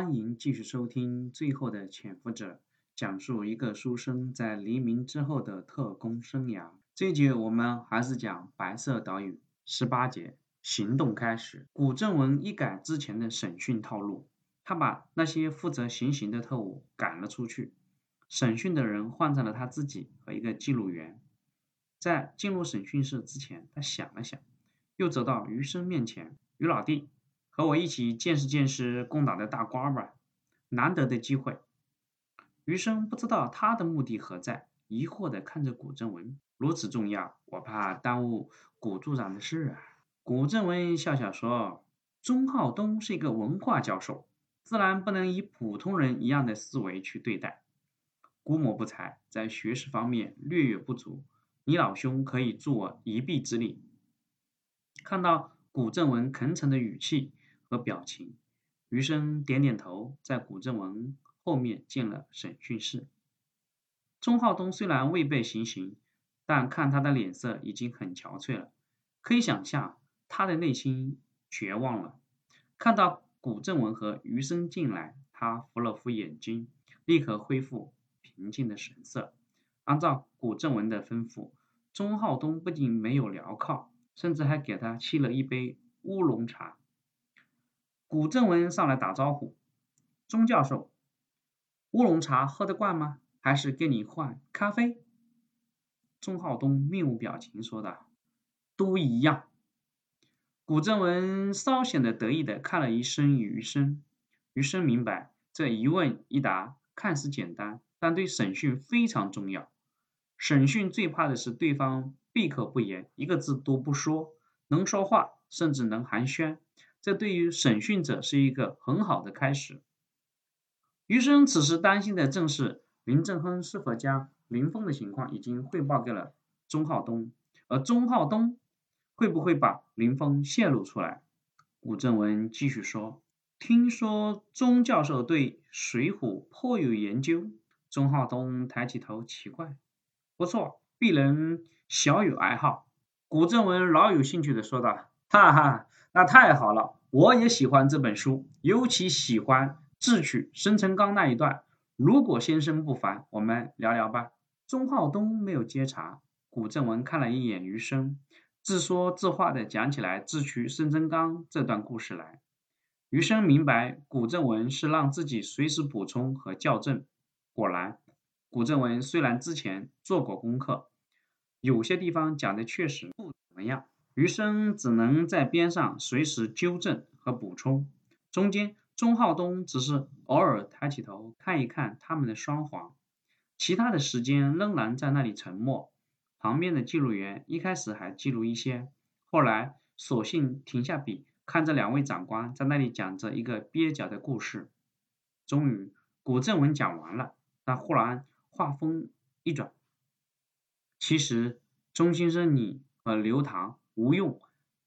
欢迎继续收听《最后的潜伏者》，讲述一个书生在黎明之后的特工生涯。这一节我们还是讲白色岛屿。十八节，行动开始。古正文一改之前的审讯套路，他把那些负责行刑的特务赶了出去，审讯的人换成了他自己和一个记录员。在进入审讯室之前，他想了想，又走到余生面前：“余老弟。”和我一起见识见识共党的大瓜吧，难得的机会。余生不知道他的目的何在，疑惑地看着古正文。如此重要，我怕耽误古处长的事啊。古正文笑笑说：“钟浩东是一个文化教授，自然不能以普通人一样的思维去对待。估摸不才，在学识方面略有不足，你老兄可以助我一臂之力。”看到古正文恳诚的语气。和表情，余生点点头，在古正文后面进了审讯室。钟浩东虽然未被行刑，但看他的脸色已经很憔悴了，可以想象他的内心绝望了。看到古正文和余生进来，他扶了扶眼睛，立刻恢复平静的神色。按照古正文的吩咐，钟浩东不仅没有镣铐，甚至还给他沏了一杯乌龙茶。古正文上来打招呼：“钟教授，乌龙茶喝得惯吗？还是给你换咖啡？”钟浩东面无表情说道：“都一样。”古正文稍显得得意的看了一声余生，余生明白这一问一答看似简单，但对审讯非常重要。审讯最怕的是对方闭口不言，一个字都不说，能说话甚至能寒暄。这对于审讯者是一个很好的开始。余生此时担心的正是林正亨是否将林峰的情况已经汇报给了钟浩东，而钟浩东会不会把林峰泄露出来？古正文继续说：“听说钟教授对《水浒》颇有研究。”钟浩东抬起头，奇怪：“不错，鄙人小有爱好。”古正文饶有兴趣的说道：“哈哈。”那太好了，我也喜欢这本书，尤其喜欢智取生辰纲那一段。如果先生不烦，我们聊聊吧。钟浩东没有接茬，古正文看了一眼余生，自说自话的讲起来智取生辰纲这段故事来。余生明白古正文是让自己随时补充和校正。果然，古正文虽然之前做过功课，有些地方讲的确实不怎么样。余生只能在边上随时纠正和补充，中间钟浩东只是偶尔抬起头看一看他们的双簧，其他的时间仍然在那里沉默。旁边的记录员一开始还记录一些，后来索性停下笔，看着两位长官在那里讲着一个蹩脚的故事。终于，古正文讲完了，他忽然话锋一转：“其实，钟先生你和刘唐。”无用，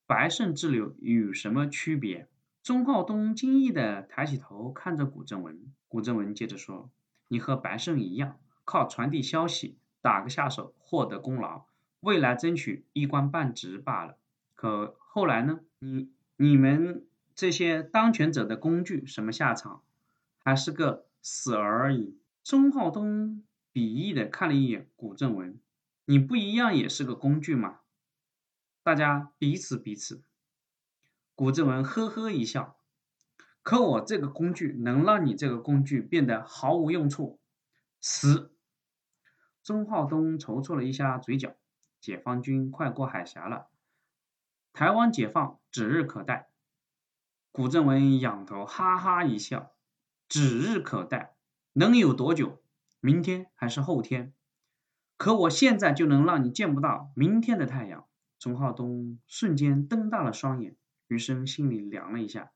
白胜之流有什么区别？钟浩东惊异的抬起头看着古正文，古正文接着说：“你和白胜一样，靠传递消息打个下手获得功劳，未来争取一官半职罢了。可后来呢？你你们这些当权者的工具什么下场？还是个死而已。”钟浩东鄙夷的看了一眼古正文：“你不一样也是个工具吗？”大家彼此彼此，古正文呵呵一笑。可我这个工具能让你这个工具变得毫无用处。死！钟浩东抽搐了一下嘴角。解放军快过海峡了，台湾解放指日可待。古正文仰头哈哈一笑。指日可待，能有多久？明天还是后天？可我现在就能让你见不到明天的太阳。钟浩东瞬间瞪大了双眼，余生心里凉了一下。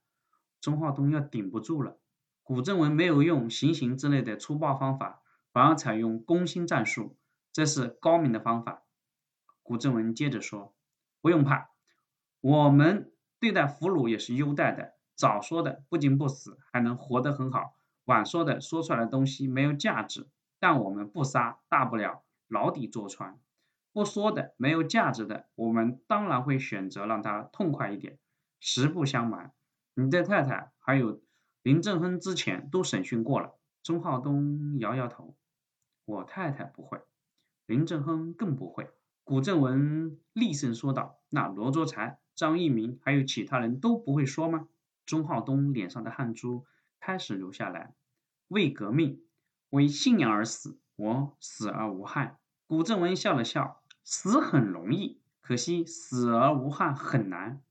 钟浩东要顶不住了。古正文没有用行刑之类的粗暴方法，反而采用攻心战术，这是高明的方法。古正文接着说：“不用怕，我们对待俘虏也是优待的。早说的不仅不死，还能活得很好；晚说的说出来的东西没有价值，但我们不杀，大不了牢底坐穿。”不说的没有价值的，我们当然会选择让他痛快一点。实不相瞒，你的太太还有林正亨之前都审讯过了。钟浩东摇摇头，我太太不会，林正亨更不会。古正文厉声说道：“那罗卓才、张一鸣还有其他人都不会说吗？”钟浩东脸上的汗珠开始流下来。为革命，为信仰而死，我死而无憾。古正文笑了笑：“死很容易，可惜死而无憾很难。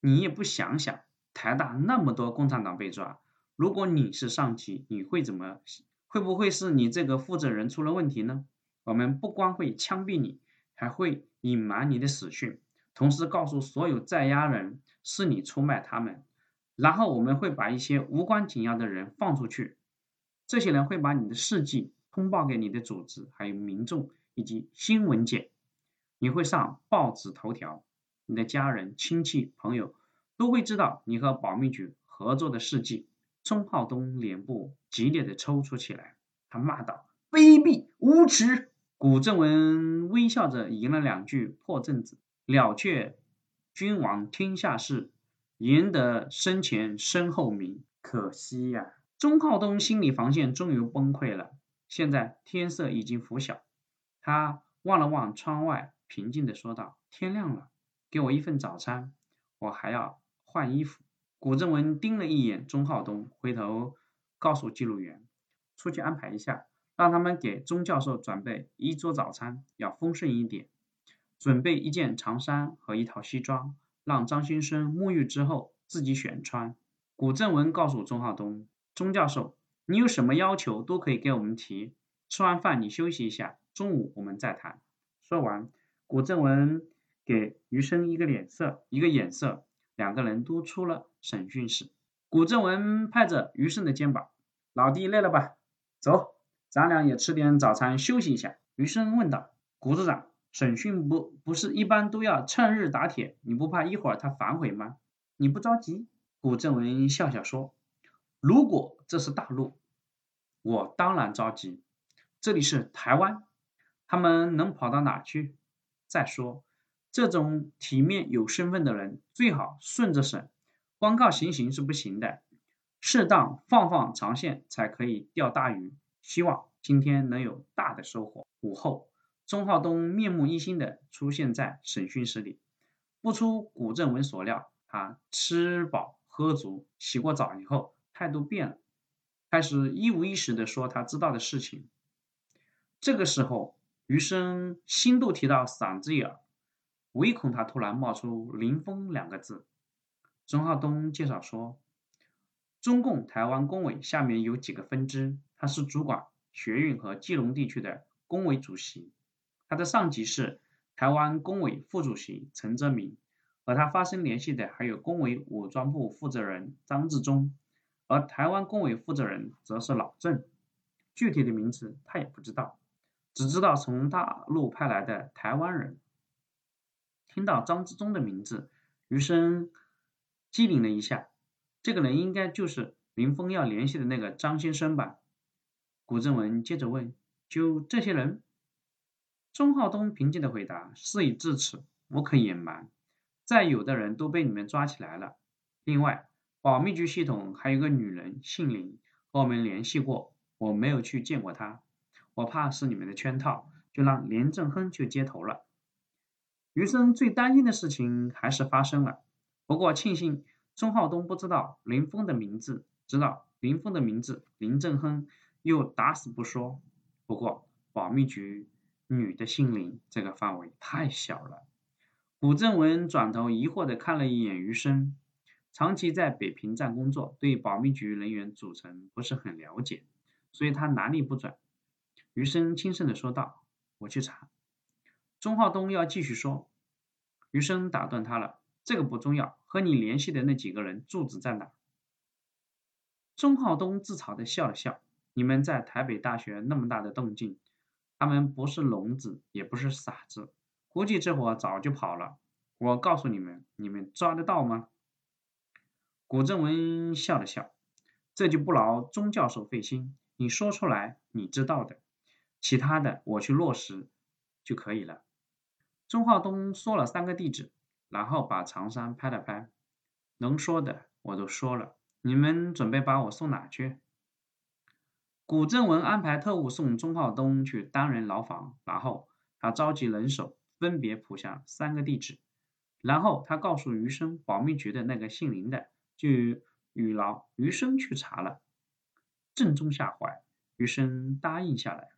你也不想想，台大那么多共产党被抓，如果你是上级，你会怎么？会不会是你这个负责人出了问题呢？我们不光会枪毙你。”还会隐瞒你的死讯，同时告诉所有在押人是你出卖他们，然后我们会把一些无关紧要的人放出去，这些人会把你的事迹通报给你的组织、还有民众以及新闻界，你会上报纸头条，你的家人、亲戚、朋友都会知道你和保密局合作的事迹。钟浩东脸部激烈的抽搐起来，他骂道：“卑鄙无耻！”古正文微笑着吟了两句破阵子：“了却君王天下事，赢得生前身后名。”可惜呀，钟浩东心理防线终于崩溃了。现在天色已经拂晓，他望了望窗外，平静地说道：“天亮了，给我一份早餐，我还要换衣服。”古正文盯了一眼钟浩东，回头告诉记录员：“出去安排一下。”让他们给钟教授准备一桌早餐，要丰盛一点。准备一件长衫和一套西装，让张先生沐浴之后自己选穿。古正文告诉钟浩东：“钟教授，你有什么要求都可以给我们提。吃完饭你休息一下，中午我们再谈。”说完，古正文给余生一个脸色，一个眼色，两个人都出了审讯室。古正文拍着余生的肩膀：“老弟，累了吧？走。”咱俩也吃点早餐，休息一下。余生问道：“古组长，审讯不不是一般都要趁日打铁？你不怕一会儿他反悔吗？你不着急？”古正文笑笑说：“如果这是大陆，我当然着急。这里是台湾，他们能跑到哪去？再说，这种体面有身份的人，最好顺着审，光靠行刑是不行的，适当放放长线才可以钓大鱼。”希望今天能有大的收获。午后，钟浩东面目一新的出现在审讯室里。不出古正文所料，他吃饱喝足、洗过澡以后，态度变了，开始一五一十的说他知道的事情。这个时候，余生心都提到嗓子眼，唯恐他突然冒出“林峰”两个字。钟浩东介绍说，中共台湾工委下面有几个分支。他是主管学运和基隆地区的工委主席，他的上级是台湾工委副主席陈泽民，和他发生联系的还有工委武装部负责人张志忠，而台湾工委负责人则是老郑，具体的名字他也不知道，只知道从大陆派来的台湾人。听到张志忠的名字，余生机灵了一下，这个人应该就是林峰要联系的那个张先生吧。古正文接着问：“就这些人？”钟浩东平静的回答：“事已至此，无可隐瞒。再有的人都被你们抓起来了。另外，保密局系统还有个女人，姓林，和我们联系过，我没有去见过她。我怕是你们的圈套，就让连正亨去接头了。”余生最担心的事情还是发生了，不过庆幸钟浩东不知道林峰的名字，知道林峰的名字林正亨。又打死不说。不过保密局女的姓林，这个范围太小了。古正文转头疑惑地看了一眼余生，长期在北平站工作，对保密局人员组成不是很了解，所以他拿捏不准。余生轻声地说道：“我去查。”钟浩东要继续说，余生打断他了：“这个不重要，和你联系的那几个人住址在哪？”钟浩东自嘲地笑了笑。你们在台北大学那么大的动静，他们不是聋子，也不是傻子，估计这会早就跑了。我告诉你们，你们抓得到吗？古正文笑了笑，这就不劳钟教授费心。你说出来，你知道的，其他的我去落实就可以了。钟浩东说了三个地址，然后把长衫拍了拍，能说的我都说了，你们准备把我送哪去？古正文安排特务送钟浩东去单人牢房，然后他召集人手，分别谱下三个地址，然后他告诉余生保密局的那个姓林的，就与劳余生去查了。正中下怀，余生答应下来。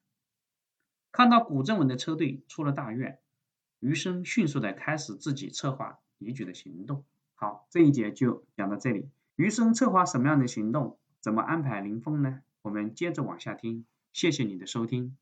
看到古正文的车队出了大院，余生迅速的开始自己策划移举的行动。好，这一节就讲到这里。余生策划什么样的行动？怎么安排林峰呢？我们接着往下听，谢谢你的收听。